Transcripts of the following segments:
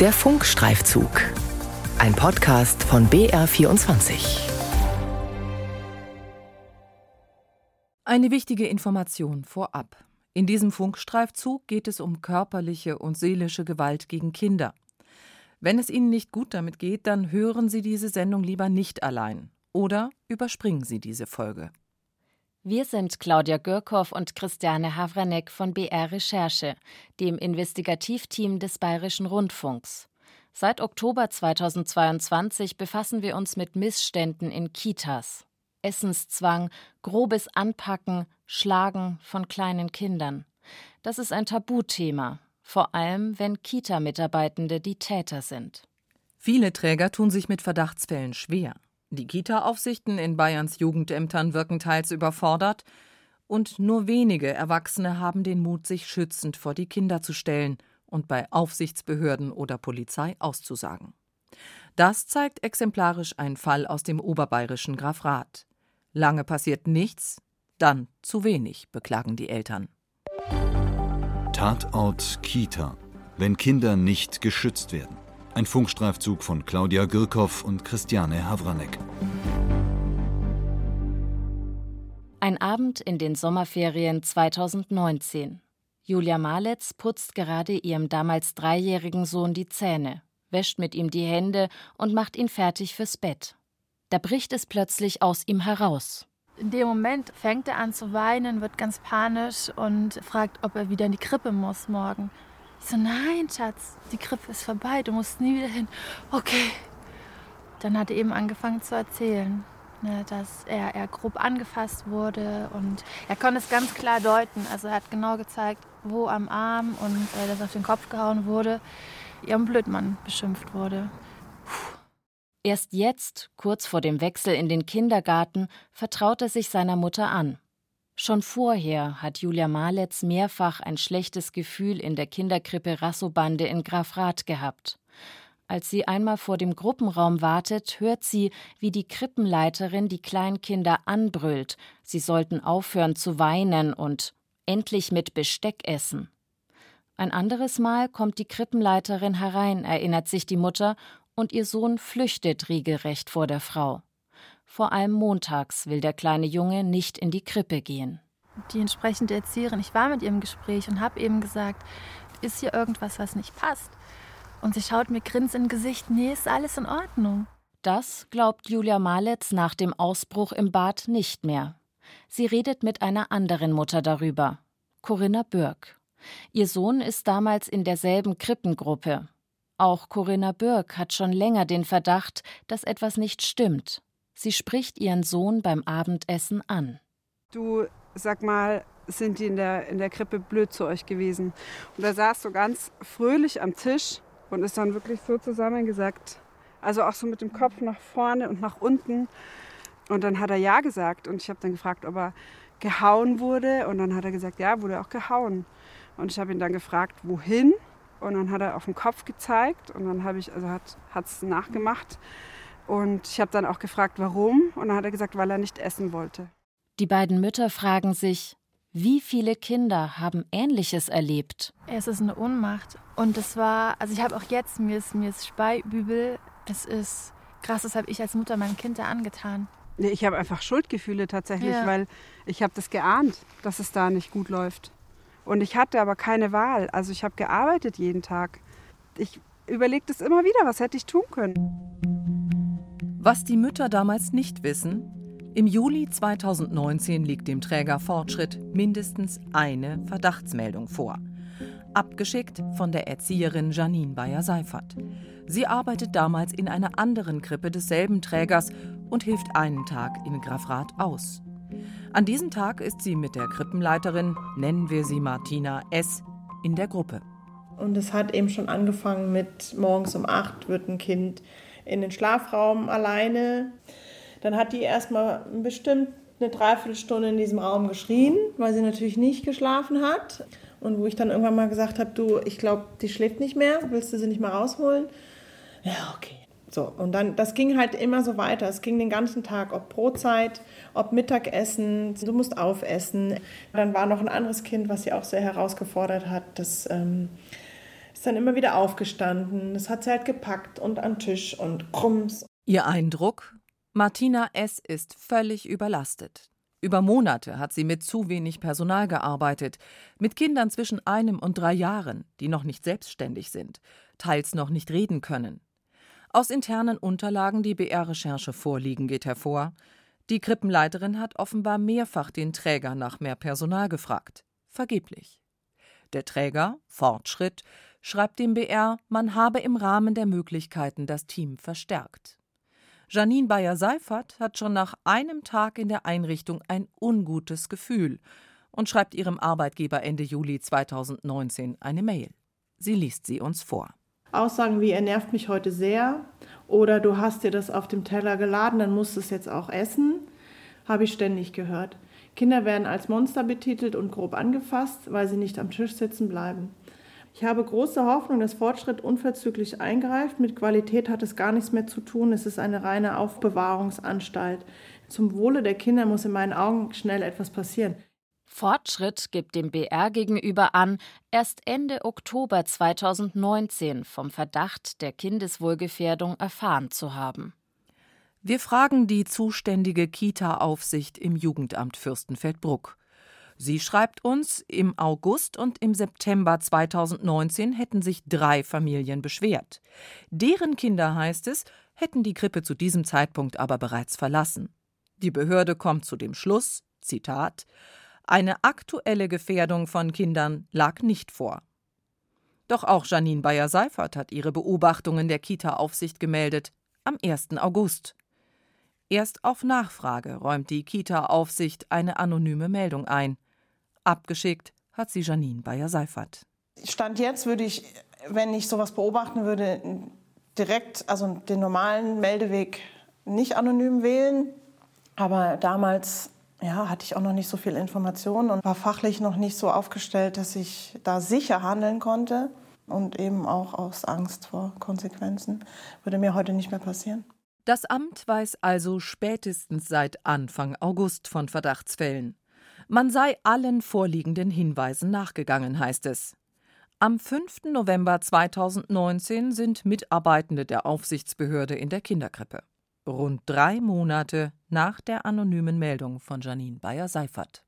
Der Funkstreifzug. Ein Podcast von BR24. Eine wichtige Information vorab. In diesem Funkstreifzug geht es um körperliche und seelische Gewalt gegen Kinder. Wenn es Ihnen nicht gut damit geht, dann hören Sie diese Sendung lieber nicht allein oder überspringen Sie diese Folge. Wir sind Claudia Gürkow und Christiane Havranek von BR Recherche, dem Investigativteam des Bayerischen Rundfunks. Seit Oktober 2022 befassen wir uns mit Missständen in Kitas. Essenszwang, grobes Anpacken, Schlagen von kleinen Kindern. Das ist ein Tabuthema, vor allem wenn Kita-Mitarbeitende die Täter sind. Viele Träger tun sich mit Verdachtsfällen schwer. Die Kita-Aufsichten in Bayerns Jugendämtern wirken teils überfordert, und nur wenige Erwachsene haben den Mut, sich schützend vor die Kinder zu stellen und bei Aufsichtsbehörden oder Polizei auszusagen. Das zeigt exemplarisch ein Fall aus dem oberbayerischen Grafrath. Lange passiert nichts, dann zu wenig, beklagen die Eltern. Tatort Kita. Wenn Kinder nicht geschützt werden. Ein Funkstreifzug von Claudia Gürkow und Christiane Havranek. Ein Abend in den Sommerferien 2019. Julia Maletz putzt gerade ihrem damals dreijährigen Sohn die Zähne, wäscht mit ihm die Hände und macht ihn fertig fürs Bett. Da bricht es plötzlich aus ihm heraus. In dem Moment fängt er an zu weinen, wird ganz panisch und fragt, ob er wieder in die Krippe muss morgen. Ich so, nein, Schatz, die Krippe ist vorbei, du musst nie wieder hin. Okay. Dann hat er eben angefangen zu erzählen, ne, dass er, er grob angefasst wurde und er konnte es ganz klar deuten. Also er hat genau gezeigt, wo am Arm und äh, dass auf den Kopf gehauen wurde, ihrem Blödmann beschimpft wurde. Erst jetzt, kurz vor dem Wechsel in den Kindergarten, vertraut er sich seiner Mutter an. Schon vorher hat Julia Maletz mehrfach ein schlechtes Gefühl in der Kinderkrippe Rassobande in Grafrath gehabt. Als sie einmal vor dem Gruppenraum wartet, hört sie, wie die Krippenleiterin die Kleinkinder anbrüllt, sie sollten aufhören zu weinen und endlich mit Besteck essen. Ein anderes Mal kommt die Krippenleiterin herein, erinnert sich die Mutter, und ihr Sohn flüchtet regelrecht vor der Frau. Vor allem montags will der kleine Junge nicht in die Krippe gehen. Die entsprechende Erzieherin, ich war mit ihr im Gespräch und habe eben gesagt, ist hier irgendwas, was nicht passt? Und sie schaut mir grinsend im Gesicht, nee, ist alles in Ordnung. Das glaubt Julia Maletz nach dem Ausbruch im Bad nicht mehr. Sie redet mit einer anderen Mutter darüber, Corinna Bürg. Ihr Sohn ist damals in derselben Krippengruppe. Auch Corinna Bürg hat schon länger den Verdacht, dass etwas nicht stimmt. Sie spricht ihren Sohn beim Abendessen an. Du, sag mal, sind die in der, in der Krippe blöd zu euch gewesen? Und er saß so ganz fröhlich am Tisch und ist dann wirklich so zusammengesackt. Also auch so mit dem Kopf nach vorne und nach unten. Und dann hat er ja gesagt. Und ich habe dann gefragt, ob er gehauen wurde. Und dann hat er gesagt, ja, wurde auch gehauen. Und ich habe ihn dann gefragt, wohin. Und dann hat er auf den Kopf gezeigt. Und dann habe ich, also hat es nachgemacht. Und ich habe dann auch gefragt, warum. Und dann hat er gesagt, weil er nicht essen wollte. Die beiden Mütter fragen sich, wie viele Kinder haben Ähnliches erlebt? Es ist eine Ohnmacht. Und es war, also ich habe auch jetzt, mir ist, mir ist Speibübel. Es ist krass, das habe ich als Mutter meinem Kind da angetan. Nee, ich habe einfach Schuldgefühle tatsächlich, ja. weil ich habe das geahnt, dass es da nicht gut läuft. Und ich hatte aber keine Wahl. Also ich habe gearbeitet jeden Tag. Ich überlege das immer wieder, was hätte ich tun können. Was die Mütter damals nicht wissen, im Juli 2019 liegt dem Träger Fortschritt mindestens eine Verdachtsmeldung vor. Abgeschickt von der Erzieherin Janine Bayer-Seifert. Sie arbeitet damals in einer anderen Krippe desselben Trägers und hilft einen Tag in Grafrath aus. An diesem Tag ist sie mit der Krippenleiterin, nennen wir sie Martina S., in der Gruppe. Und es hat eben schon angefangen mit morgens um acht wird ein Kind in den Schlafraum alleine. Dann hat die erstmal bestimmt eine Dreiviertelstunde in diesem Raum geschrien, weil sie natürlich nicht geschlafen hat. Und wo ich dann irgendwann mal gesagt habe, du, ich glaube, die schläft nicht mehr, willst du sie nicht mal rausholen? Ja, okay. So, und dann, das ging halt immer so weiter. Es ging den ganzen Tag, ob Brotzeit, ob Mittagessen, du musst aufessen. Dann war noch ein anderes Kind, was sie auch sehr herausgefordert hat, das ähm, ist dann immer wieder aufgestanden. Das hat sie halt gepackt und an Tisch und krumms. Ihr Eindruck? Martina S. ist völlig überlastet. Über Monate hat sie mit zu wenig Personal gearbeitet, mit Kindern zwischen einem und drei Jahren, die noch nicht selbstständig sind, teils noch nicht reden können. Aus internen Unterlagen, die BR-Recherche vorliegen, geht hervor, die Krippenleiterin hat offenbar mehrfach den Träger nach mehr Personal gefragt. Vergeblich. Der Träger, Fortschritt, schreibt dem BR, man habe im Rahmen der Möglichkeiten das Team verstärkt. Janine Bayer-Seifert hat schon nach einem Tag in der Einrichtung ein ungutes Gefühl und schreibt ihrem Arbeitgeber Ende Juli 2019 eine Mail. Sie liest sie uns vor. Aussagen wie, er nervt mich heute sehr oder du hast dir das auf dem Teller geladen, dann musst du es jetzt auch essen, habe ich ständig gehört. Kinder werden als Monster betitelt und grob angefasst, weil sie nicht am Tisch sitzen bleiben. Ich habe große Hoffnung, dass Fortschritt unverzüglich eingreift. Mit Qualität hat es gar nichts mehr zu tun. Es ist eine reine Aufbewahrungsanstalt. Zum Wohle der Kinder muss in meinen Augen schnell etwas passieren. Fortschritt gibt dem BR gegenüber an, erst Ende Oktober 2019 vom Verdacht der Kindeswohlgefährdung erfahren zu haben. Wir fragen die zuständige Kita-Aufsicht im Jugendamt Fürstenfeldbruck. Sie schreibt uns, im August und im September 2019 hätten sich drei Familien beschwert. Deren Kinder, heißt es, hätten die Krippe zu diesem Zeitpunkt aber bereits verlassen. Die Behörde kommt zu dem Schluss, Zitat, eine aktuelle Gefährdung von Kindern lag nicht vor. Doch auch Janine Bayer-Seifert hat ihre Beobachtungen der Kita-Aufsicht gemeldet, am 1. August. Erst auf Nachfrage räumt die Kita-Aufsicht eine anonyme Meldung ein. Abgeschickt hat sie Janine Bayer-Seifert. Stand jetzt würde ich, wenn ich sowas beobachten würde, direkt, also den normalen Meldeweg nicht anonym wählen. Aber damals ja, hatte ich auch noch nicht so viel Informationen und war fachlich noch nicht so aufgestellt, dass ich da sicher handeln konnte. Und eben auch aus Angst vor Konsequenzen. Würde mir heute nicht mehr passieren. Das Amt weiß also spätestens seit Anfang August von Verdachtsfällen. Man sei allen vorliegenden Hinweisen nachgegangen, heißt es. Am 5. November 2019 sind Mitarbeitende der Aufsichtsbehörde in der Kinderkrippe. Rund drei Monate nach der anonymen Meldung von Janine Bayer-Seifert.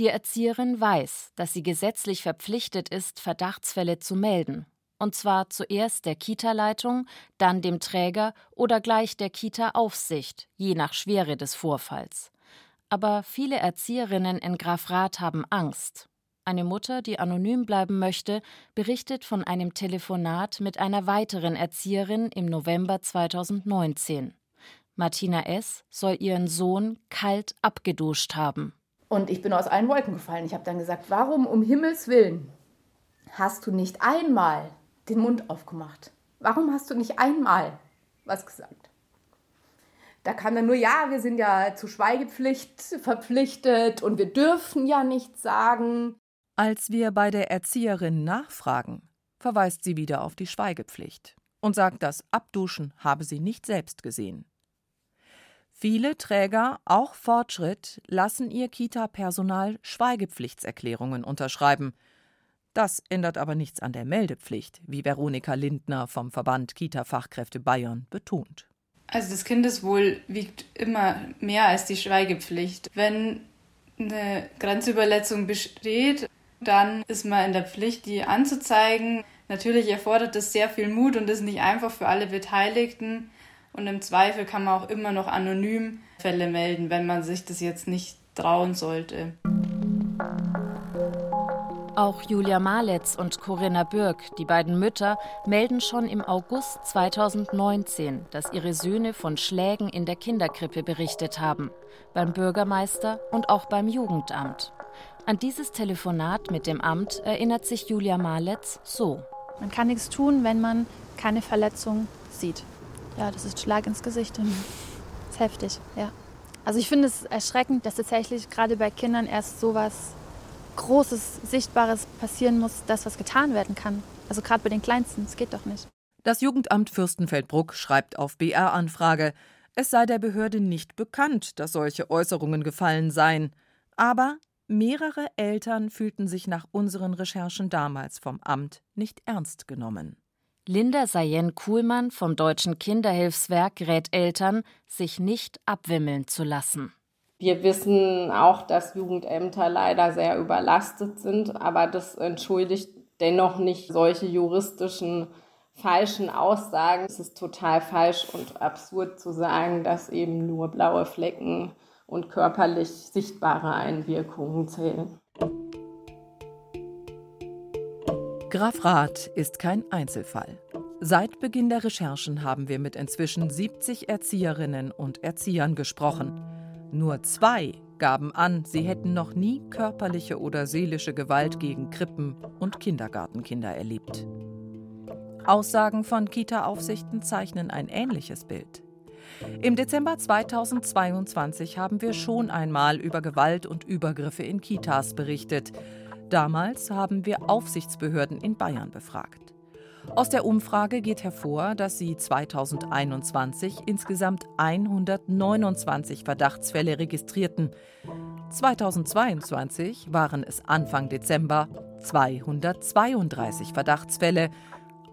Die Erzieherin weiß, dass sie gesetzlich verpflichtet ist, Verdachtsfälle zu melden. Und zwar zuerst der Kita-Leitung, dann dem Träger oder gleich der Kita-Aufsicht, je nach Schwere des Vorfalls. Aber viele Erzieherinnen in Grafrath haben Angst. Eine Mutter, die anonym bleiben möchte, berichtet von einem Telefonat mit einer weiteren Erzieherin im November 2019. Martina S. soll ihren Sohn kalt abgeduscht haben. Und ich bin aus allen Wolken gefallen. Ich habe dann gesagt, warum um Himmels willen hast du nicht einmal den Mund aufgemacht? Warum hast du nicht einmal was gesagt? Da kam dann nur, ja, wir sind ja zu Schweigepflicht verpflichtet und wir dürfen ja nichts sagen. Als wir bei der Erzieherin nachfragen, verweist sie wieder auf die Schweigepflicht und sagt, das Abduschen habe sie nicht selbst gesehen. Viele Träger, auch Fortschritt, lassen ihr Kita-Personal Schweigepflichtserklärungen unterschreiben. Das ändert aber nichts an der Meldepflicht, wie Veronika Lindner vom Verband Kita-Fachkräfte Bayern betont. Also das Kindeswohl wiegt immer mehr als die Schweigepflicht. Wenn eine Grenzüberletzung besteht, dann ist man in der Pflicht, die anzuzeigen. Natürlich erfordert das sehr viel Mut und ist nicht einfach für alle Beteiligten. Und im Zweifel kann man auch immer noch anonym Fälle melden, wenn man sich das jetzt nicht trauen sollte. Auch Julia Maletz und Corinna Bürg, die beiden Mütter, melden schon im August 2019, dass ihre Söhne von Schlägen in der Kinderkrippe berichtet haben, beim Bürgermeister und auch beim Jugendamt. An dieses Telefonat mit dem Amt erinnert sich Julia Maletz so. Man kann nichts tun, wenn man keine Verletzung sieht. Ja, das ist Schlag ins Gesicht. Das ist heftig, ja. Also ich finde es erschreckend, dass tatsächlich gerade bei Kindern erst so was Großes, Sichtbares passieren muss, das, was getan werden kann. Also gerade bei den Kleinsten, es geht doch nicht. Das Jugendamt Fürstenfeldbruck schreibt auf BR-Anfrage, es sei der Behörde nicht bekannt, dass solche Äußerungen gefallen seien. Aber mehrere Eltern fühlten sich nach unseren Recherchen damals vom Amt nicht ernst genommen. Linda Sayen-Kuhlmann vom Deutschen Kinderhilfswerk rät Eltern, sich nicht abwimmeln zu lassen. Wir wissen auch, dass Jugendämter leider sehr überlastet sind, aber das entschuldigt dennoch nicht solche juristischen falschen Aussagen. Es ist total falsch und absurd zu sagen, dass eben nur blaue Flecken und körperlich sichtbare Einwirkungen zählen. Graf Rath ist kein Einzelfall. Seit Beginn der Recherchen haben wir mit inzwischen 70 Erzieherinnen und Erziehern gesprochen. Nur zwei gaben an, sie hätten noch nie körperliche oder seelische Gewalt gegen Krippen- und Kindergartenkinder erlebt. Aussagen von Kita-Aufsichten zeichnen ein ähnliches Bild. Im Dezember 2022 haben wir schon einmal über Gewalt und Übergriffe in Kitas berichtet. Damals haben wir Aufsichtsbehörden in Bayern befragt. Aus der Umfrage geht hervor, dass sie 2021 insgesamt 129 Verdachtsfälle registrierten. 2022 waren es Anfang Dezember 232 Verdachtsfälle,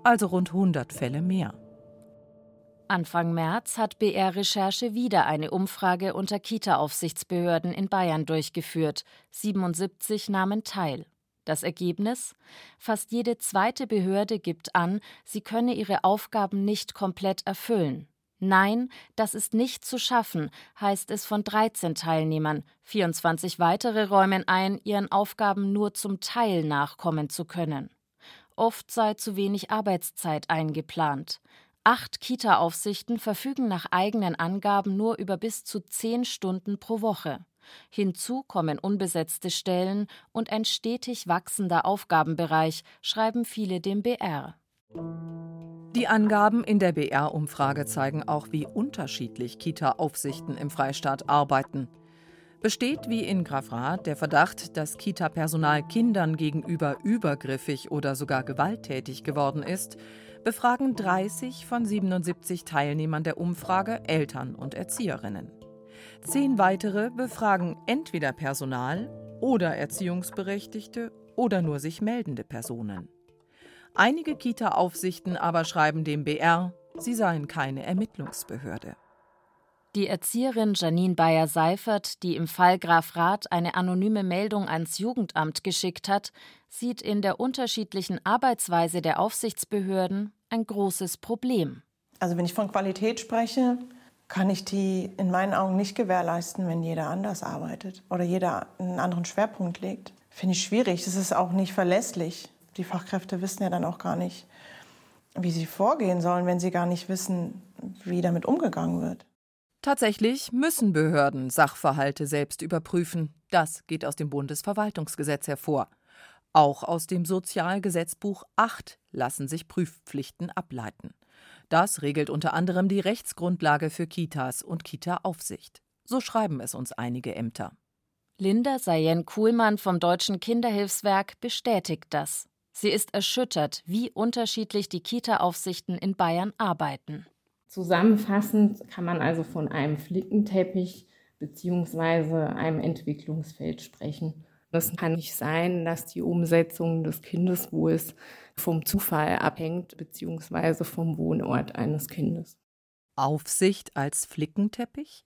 also rund 100 Fälle mehr. Anfang März hat BR Recherche wieder eine Umfrage unter Kita-Aufsichtsbehörden in Bayern durchgeführt. 77 nahmen teil. Das Ergebnis? Fast jede zweite Behörde gibt an, sie könne ihre Aufgaben nicht komplett erfüllen. Nein, das ist nicht zu schaffen, heißt es von 13 Teilnehmern. 24 weitere räumen ein, ihren Aufgaben nur zum Teil nachkommen zu können. Oft sei zu wenig Arbeitszeit eingeplant. Acht Kita-Aufsichten verfügen nach eigenen Angaben nur über bis zu zehn Stunden pro Woche. Hinzu kommen unbesetzte Stellen und ein stetig wachsender Aufgabenbereich, schreiben viele dem BR. Die Angaben in der BR-Umfrage zeigen auch, wie unterschiedlich Kita-Aufsichten im Freistaat arbeiten. Besteht wie in Grafrath der Verdacht, dass Kita-Personal Kindern gegenüber übergriffig oder sogar gewalttätig geworden ist, befragen 30 von 77 Teilnehmern der Umfrage Eltern und Erzieherinnen. Zehn weitere befragen entweder Personal oder Erziehungsberechtigte oder nur sich meldende Personen. Einige Kita-Aufsichten aber schreiben dem BR, sie seien keine Ermittlungsbehörde. Die Erzieherin Janine Bayer-Seifert, die im Fall Graf Rath eine anonyme Meldung ans Jugendamt geschickt hat, sieht in der unterschiedlichen Arbeitsweise der Aufsichtsbehörden ein großes Problem. Also wenn ich von Qualität spreche, kann ich die in meinen Augen nicht gewährleisten, wenn jeder anders arbeitet oder jeder einen anderen Schwerpunkt legt. Finde ich schwierig. Das ist auch nicht verlässlich. Die Fachkräfte wissen ja dann auch gar nicht, wie sie vorgehen sollen, wenn sie gar nicht wissen, wie damit umgegangen wird. Tatsächlich müssen Behörden Sachverhalte selbst überprüfen. Das geht aus dem Bundesverwaltungsgesetz hervor. Auch aus dem Sozialgesetzbuch 8 lassen sich Prüfpflichten ableiten. Das regelt unter anderem die Rechtsgrundlage für Kitas und Kita-Aufsicht. So schreiben es uns einige Ämter. Linda Sayen-Kuhlmann vom Deutschen Kinderhilfswerk bestätigt das. Sie ist erschüttert, wie unterschiedlich die Kita-Aufsichten in Bayern arbeiten. Zusammenfassend kann man also von einem Flickenteppich bzw. einem Entwicklungsfeld sprechen. Es kann nicht sein, dass die Umsetzung des Kindeswohls vom Zufall abhängt, beziehungsweise vom Wohnort eines Kindes. Aufsicht als Flickenteppich?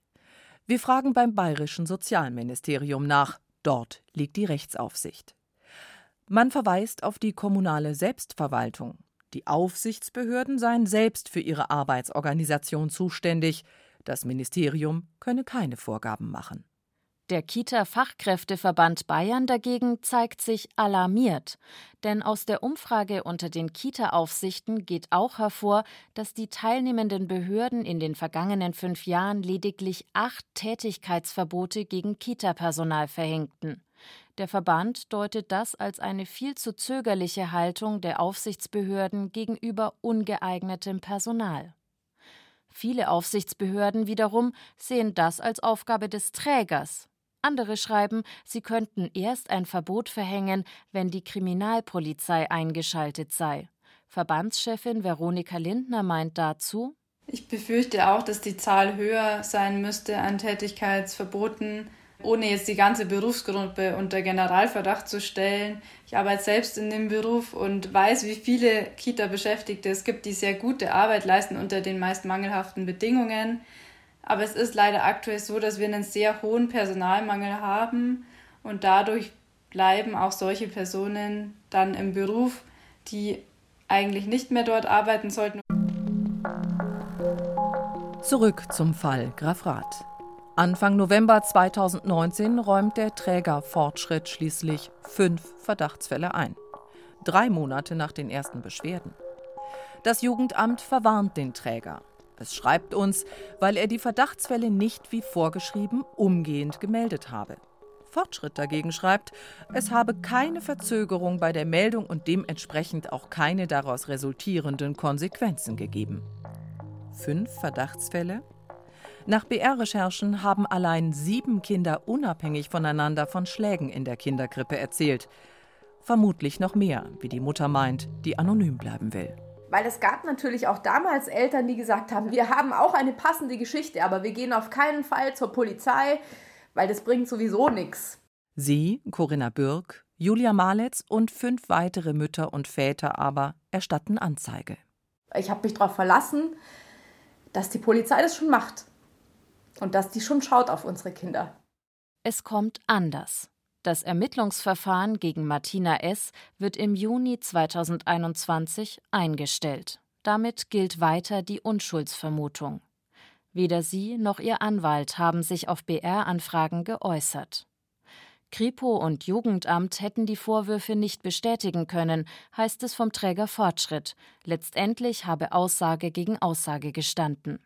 Wir fragen beim Bayerischen Sozialministerium nach. Dort liegt die Rechtsaufsicht. Man verweist auf die kommunale Selbstverwaltung. Die Aufsichtsbehörden seien selbst für ihre Arbeitsorganisation zuständig. Das Ministerium könne keine Vorgaben machen. Der Kita-Fachkräfteverband Bayern dagegen zeigt sich alarmiert, denn aus der Umfrage unter den Kita-Aufsichten geht auch hervor, dass die teilnehmenden Behörden in den vergangenen fünf Jahren lediglich acht Tätigkeitsverbote gegen Kita-Personal verhängten. Der Verband deutet das als eine viel zu zögerliche Haltung der Aufsichtsbehörden gegenüber ungeeignetem Personal. Viele Aufsichtsbehörden wiederum sehen das als Aufgabe des Trägers, andere schreiben, sie könnten erst ein Verbot verhängen, wenn die Kriminalpolizei eingeschaltet sei. Verbandschefin Veronika Lindner meint dazu, ich befürchte auch, dass die Zahl höher sein müsste an Tätigkeitsverboten, ohne jetzt die ganze Berufsgruppe unter Generalverdacht zu stellen. Ich arbeite selbst in dem Beruf und weiß, wie viele Kita-Beschäftigte es gibt, die sehr gute Arbeit leisten unter den meist mangelhaften Bedingungen. Aber es ist leider aktuell so, dass wir einen sehr hohen Personalmangel haben und dadurch bleiben auch solche Personen dann im Beruf, die eigentlich nicht mehr dort arbeiten sollten. Zurück zum Fall Graf Rath. Anfang November 2019 räumt der Träger Fortschritt schließlich fünf Verdachtsfälle ein. Drei Monate nach den ersten Beschwerden. Das Jugendamt verwarnt den Träger. Es schreibt uns, weil er die Verdachtsfälle nicht wie vorgeschrieben umgehend gemeldet habe. Fortschritt dagegen schreibt, es habe keine Verzögerung bei der Meldung und dementsprechend auch keine daraus resultierenden Konsequenzen gegeben. Fünf Verdachtsfälle, nach BR-Recherchen haben allein sieben Kinder unabhängig voneinander von Schlägen in der Kinderkrippe erzählt. Vermutlich noch mehr, wie die Mutter meint, die anonym bleiben will. Weil es gab natürlich auch damals Eltern, die gesagt haben, wir haben auch eine passende Geschichte, aber wir gehen auf keinen Fall zur Polizei, weil das bringt sowieso nichts. Sie, Corinna Bürg, Julia Maletz und fünf weitere Mütter und Väter aber erstatten Anzeige. Ich habe mich darauf verlassen, dass die Polizei das schon macht und dass die schon schaut auf unsere Kinder. Es kommt anders. Das Ermittlungsverfahren gegen Martina S. wird im Juni 2021 eingestellt. Damit gilt weiter die Unschuldsvermutung. Weder sie noch ihr Anwalt haben sich auf BR-Anfragen geäußert. Kripo und Jugendamt hätten die Vorwürfe nicht bestätigen können, heißt es vom Träger Fortschritt. Letztendlich habe Aussage gegen Aussage gestanden.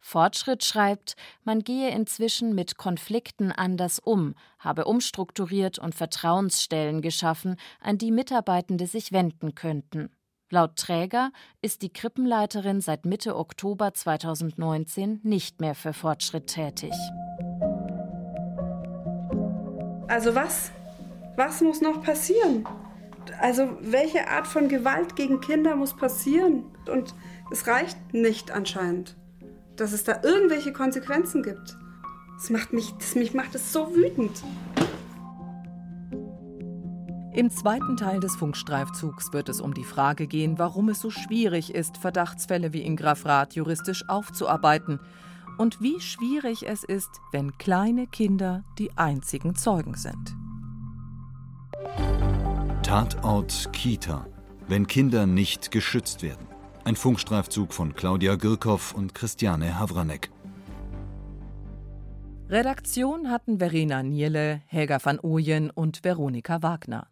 Fortschritt schreibt, man gehe inzwischen mit Konflikten anders um, habe umstrukturiert und Vertrauensstellen geschaffen, an die Mitarbeitende sich wenden könnten. Laut Träger ist die Krippenleiterin seit Mitte Oktober 2019 nicht mehr für Fortschritt tätig. Also was? Was muss noch passieren? Also welche Art von Gewalt gegen Kinder muss passieren? Und es reicht nicht anscheinend dass es da irgendwelche Konsequenzen gibt. Das macht mich, das mich macht es so wütend. Im zweiten Teil des Funkstreifzugs wird es um die Frage gehen, warum es so schwierig ist, Verdachtsfälle wie in Grafrath juristisch aufzuarbeiten und wie schwierig es ist, wenn kleine Kinder die einzigen Zeugen sind. Tatort Kita, wenn Kinder nicht geschützt werden. Ein Funkstreifzug von Claudia Girkow und Christiane Havranek. Redaktion hatten Verena Nierle, Helga van Ooyen und Veronika Wagner.